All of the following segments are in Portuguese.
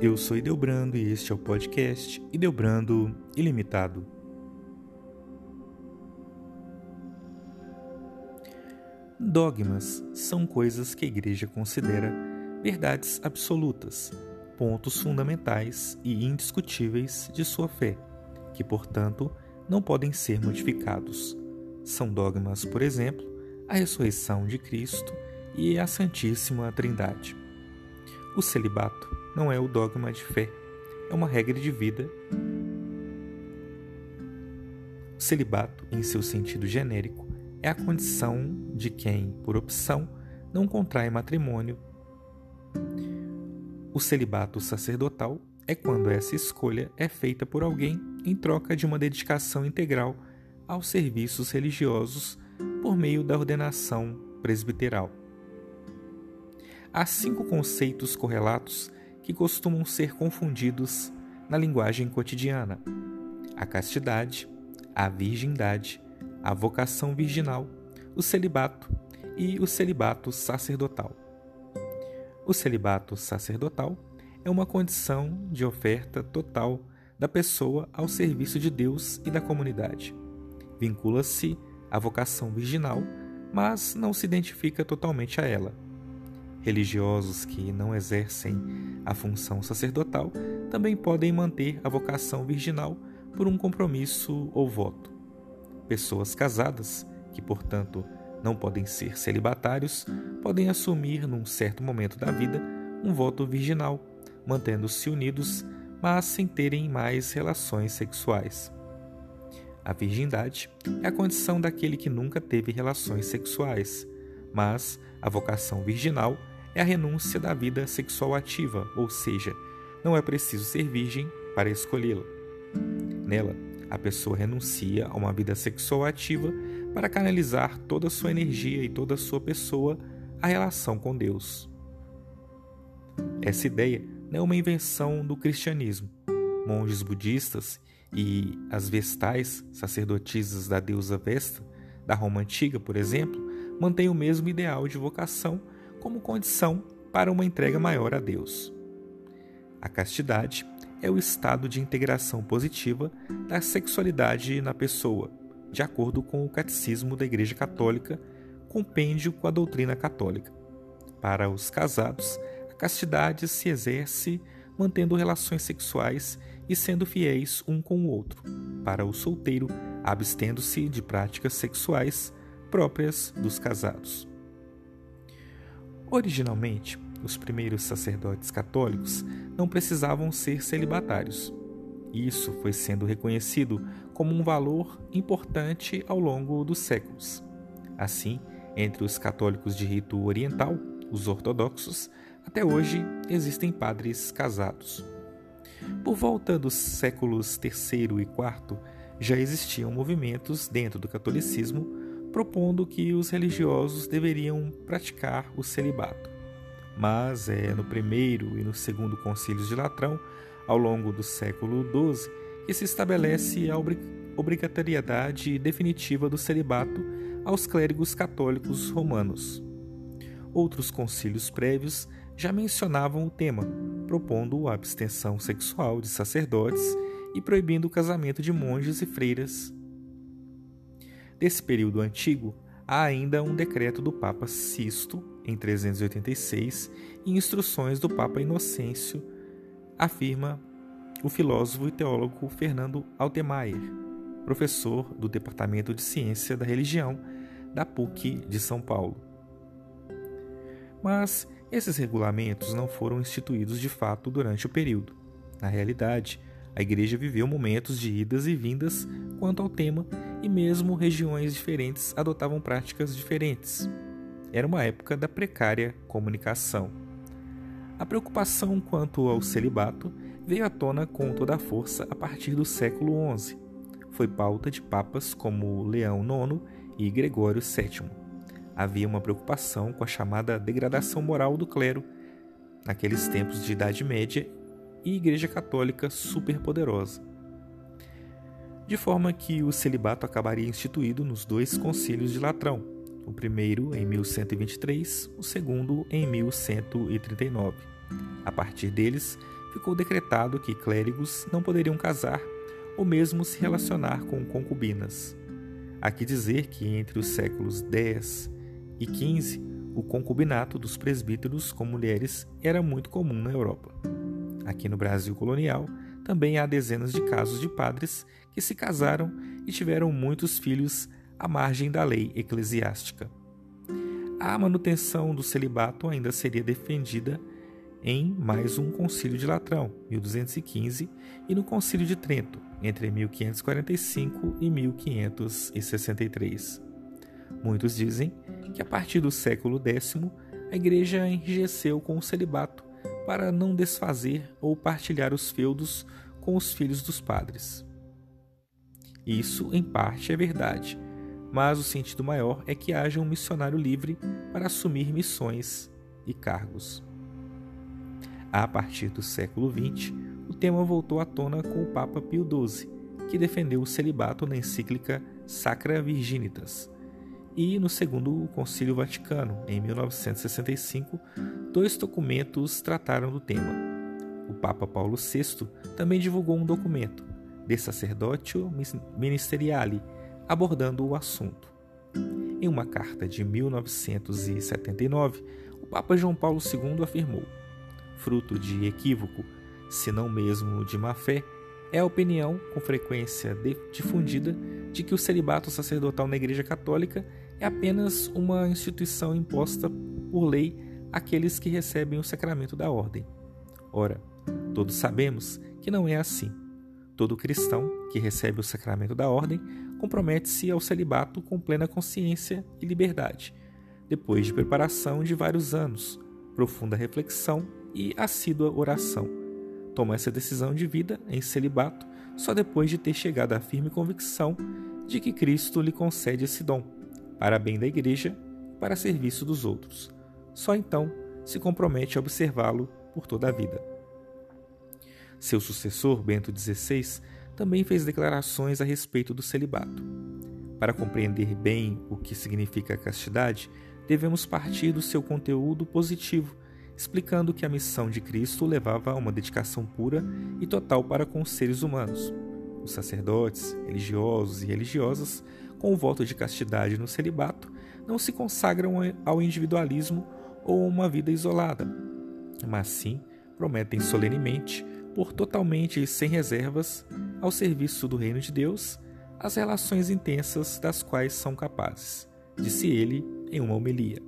eu sou Ideobrando e este é o podcast Ideobrando Ilimitado. Dogmas são coisas que a Igreja considera verdades absolutas, pontos fundamentais e indiscutíveis de sua fé, que, portanto, não podem ser modificados. São dogmas, por exemplo, a ressurreição de Cristo e a Santíssima Trindade. O celibato não é o dogma de fé, é uma regra de vida. O celibato, em seu sentido genérico, é a condição de quem, por opção, não contrai matrimônio. O celibato sacerdotal é quando essa escolha é feita por alguém em troca de uma dedicação integral aos serviços religiosos por meio da ordenação presbiteral. Há cinco conceitos correlatos que costumam ser confundidos na linguagem cotidiana: a castidade, a virgindade, a vocação virginal, o celibato e o celibato sacerdotal. O celibato sacerdotal é uma condição de oferta total da pessoa ao serviço de Deus e da comunidade. Vincula-se à vocação virginal, mas não se identifica totalmente a ela. Religiosos que não exercem a função sacerdotal também podem manter a vocação virginal por um compromisso ou voto. Pessoas casadas, que portanto não podem ser celibatários, podem assumir num certo momento da vida um voto virginal, mantendo-se unidos, mas sem terem mais relações sexuais. A virgindade é a condição daquele que nunca teve relações sexuais, mas a vocação virginal é a renúncia da vida sexual ativa, ou seja, não é preciso ser virgem para escolhê-la. Nela, a pessoa renuncia a uma vida sexual ativa para canalizar toda a sua energia e toda a sua pessoa à relação com Deus. Essa ideia não é uma invenção do cristianismo. Monges budistas e as vestais, sacerdotisas da deusa Vesta, da Roma antiga, por exemplo, mantêm o mesmo ideal de vocação como condição para uma entrega maior a Deus. A castidade é o estado de integração positiva da sexualidade na pessoa, de acordo com o Catecismo da Igreja Católica, compêndio com a doutrina católica. Para os casados, a castidade se exerce mantendo relações sexuais e sendo fiéis um com o outro. Para o solteiro, abstendo-se de práticas sexuais próprias dos casados. Originalmente, os primeiros sacerdotes católicos não precisavam ser celibatários. Isso foi sendo reconhecido como um valor importante ao longo dos séculos. Assim, entre os católicos de rito oriental, os ortodoxos, até hoje existem padres casados. Por volta dos séculos III e IV, já existiam movimentos dentro do catolicismo propondo que os religiosos deveriam praticar o celibato. Mas é no primeiro e no segundo concílios de Latrão, ao longo do século XII, que se estabelece a obrigatoriedade definitiva do celibato aos clérigos católicos romanos. Outros concílios prévios já mencionavam o tema, propondo a abstenção sexual de sacerdotes e proibindo o casamento de monges e freiras Desse período antigo, há ainda um decreto do Papa Sisto, em 386, e instruções do Papa Inocêncio, afirma o filósofo e teólogo Fernando Altemeyer, professor do Departamento de Ciência da Religião da PUC de São Paulo. Mas esses regulamentos não foram instituídos de fato durante o período. Na realidade, a igreja viveu momentos de idas e vindas quanto ao tema e mesmo regiões diferentes adotavam práticas diferentes. Era uma época da precária comunicação. A preocupação quanto ao celibato veio à tona com toda a força a partir do século XI. Foi pauta de papas como Leão IX e Gregório VII. Havia uma preocupação com a chamada degradação moral do clero, naqueles tempos de Idade Média e Igreja Católica superpoderosa de forma que o celibato acabaria instituído nos dois concílios de Latrão, o primeiro em 1123, o segundo em 1139. A partir deles, ficou decretado que clérigos não poderiam casar ou mesmo se relacionar com concubinas. Há que dizer que entre os séculos X e XV, o concubinato dos presbíteros com mulheres era muito comum na Europa. Aqui no Brasil colonial, também há dezenas de casos de padres que se casaram e tiveram muitos filhos à margem da lei eclesiástica. A manutenção do celibato ainda seria defendida em mais um concílio de Latrão, 1215, e no concílio de Trento, entre 1545 e 1563. Muitos dizem que a partir do século X a igreja enrijeceu com o celibato para não desfazer ou partilhar os feudos com os filhos dos padres. Isso, em parte, é verdade, mas o sentido maior é que haja um missionário livre para assumir missões e cargos. A partir do século XX, o tema voltou à tona com o Papa Pio XII, que defendeu o celibato na encíclica Sacra Virginitas. E no segundo Concílio Vaticano, em 1965, dois documentos trataram do tema. O Papa Paulo VI também divulgou um documento, De Sacerdotio Ministeriale, abordando o assunto. Em uma carta de 1979, o Papa João Paulo II afirmou: fruto de equívoco, se não mesmo de má fé, é a opinião, com frequência difundida, de que o celibato sacerdotal na Igreja Católica é apenas uma instituição imposta por lei àqueles que recebem o sacramento da ordem. Ora, todos sabemos que não é assim. Todo cristão que recebe o sacramento da ordem compromete-se ao celibato com plena consciência e liberdade, depois de preparação de vários anos, profunda reflexão e assídua oração. Toma essa decisão de vida em celibato só depois de ter chegado à firme convicção de que Cristo lhe concede esse dom, para bem da igreja para serviço dos outros. Só então se compromete a observá-lo por toda a vida. Seu sucessor, Bento XVI, também fez declarações a respeito do celibato. Para compreender bem o que significa castidade, devemos partir do seu conteúdo positivo explicando que a missão de Cristo levava a uma dedicação pura e total para com os seres humanos. Os sacerdotes, religiosos e religiosas, com o voto de castidade no celibato, não se consagram ao individualismo ou uma vida isolada, mas sim prometem solenemente, por totalmente e sem reservas, ao serviço do reino de Deus, as relações intensas das quais são capazes, disse ele em uma homilia.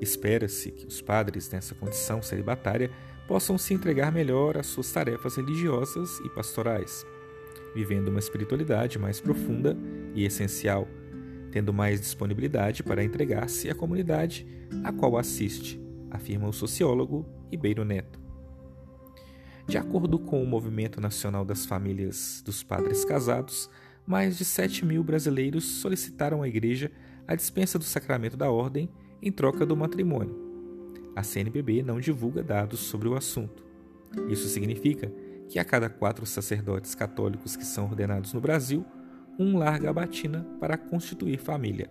Espera-se que os padres nessa condição celibatária possam se entregar melhor às suas tarefas religiosas e pastorais, vivendo uma espiritualidade mais profunda e essencial, tendo mais disponibilidade para entregar-se à comunidade a qual assiste, afirma o sociólogo Ribeiro Neto. De acordo com o Movimento Nacional das Famílias dos Padres Casados, mais de 7 mil brasileiros solicitaram à Igreja a dispensa do sacramento da ordem em troca do matrimônio. A CNBB não divulga dados sobre o assunto. Isso significa que a cada quatro sacerdotes católicos que são ordenados no Brasil, um larga a batina para constituir família.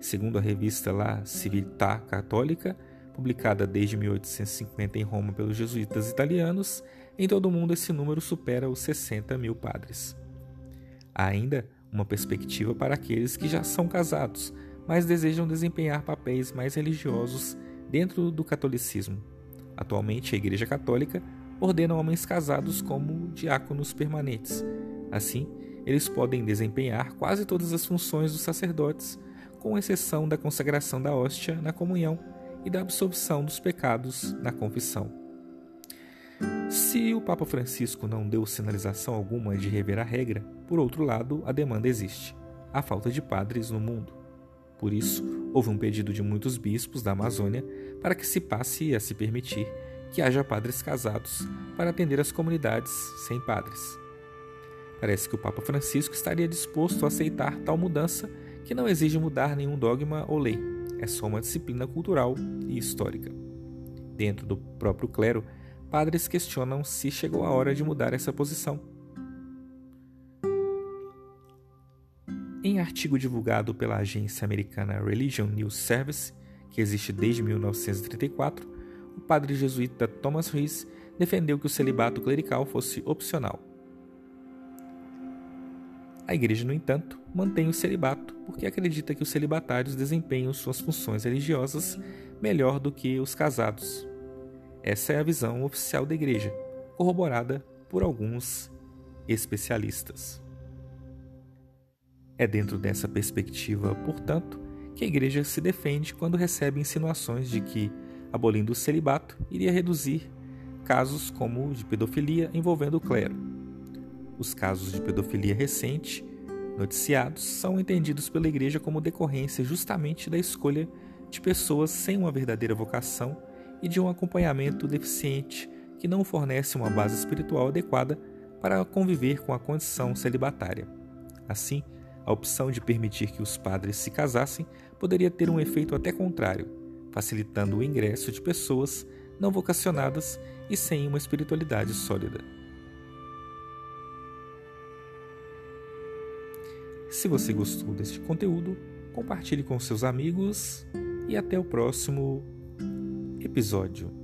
Segundo a revista La Civiltà Católica, publicada desde 1850 em Roma pelos jesuítas italianos, em todo o mundo esse número supera os 60 mil padres. Há ainda uma perspectiva para aqueles que já são casados, mas desejam desempenhar papéis mais religiosos dentro do catolicismo. Atualmente, a Igreja Católica ordena homens casados como diáconos permanentes. Assim, eles podem desempenhar quase todas as funções dos sacerdotes, com exceção da consagração da hóstia na comunhão e da absolvição dos pecados na confissão. Se o Papa Francisco não deu sinalização alguma de rever a regra, por outro lado, a demanda existe: a falta de padres no mundo. Por isso, houve um pedido de muitos bispos da Amazônia para que se passe a se permitir que haja padres casados para atender as comunidades sem padres. Parece que o Papa Francisco estaria disposto a aceitar tal mudança que não exige mudar nenhum dogma ou lei, é só uma disciplina cultural e histórica. Dentro do próprio clero, padres questionam se chegou a hora de mudar essa posição Em artigo divulgado pela agência americana Religion News Service, que existe desde 1934, o padre jesuíta Thomas Rees defendeu que o celibato clerical fosse opcional. A Igreja, no entanto, mantém o celibato porque acredita que os celibatários desempenham suas funções religiosas melhor do que os casados. Essa é a visão oficial da Igreja, corroborada por alguns especialistas. É dentro dessa perspectiva, portanto, que a Igreja se defende quando recebe insinuações de que, abolindo o celibato, iria reduzir casos como de pedofilia envolvendo o clero. Os casos de pedofilia recente noticiados são entendidos pela Igreja como decorrência justamente da escolha de pessoas sem uma verdadeira vocação e de um acompanhamento deficiente que não fornece uma base espiritual adequada para conviver com a condição celibatária. Assim, a opção de permitir que os padres se casassem poderia ter um efeito até contrário, facilitando o ingresso de pessoas não vocacionadas e sem uma espiritualidade sólida. Se você gostou deste conteúdo, compartilhe com seus amigos e até o próximo episódio.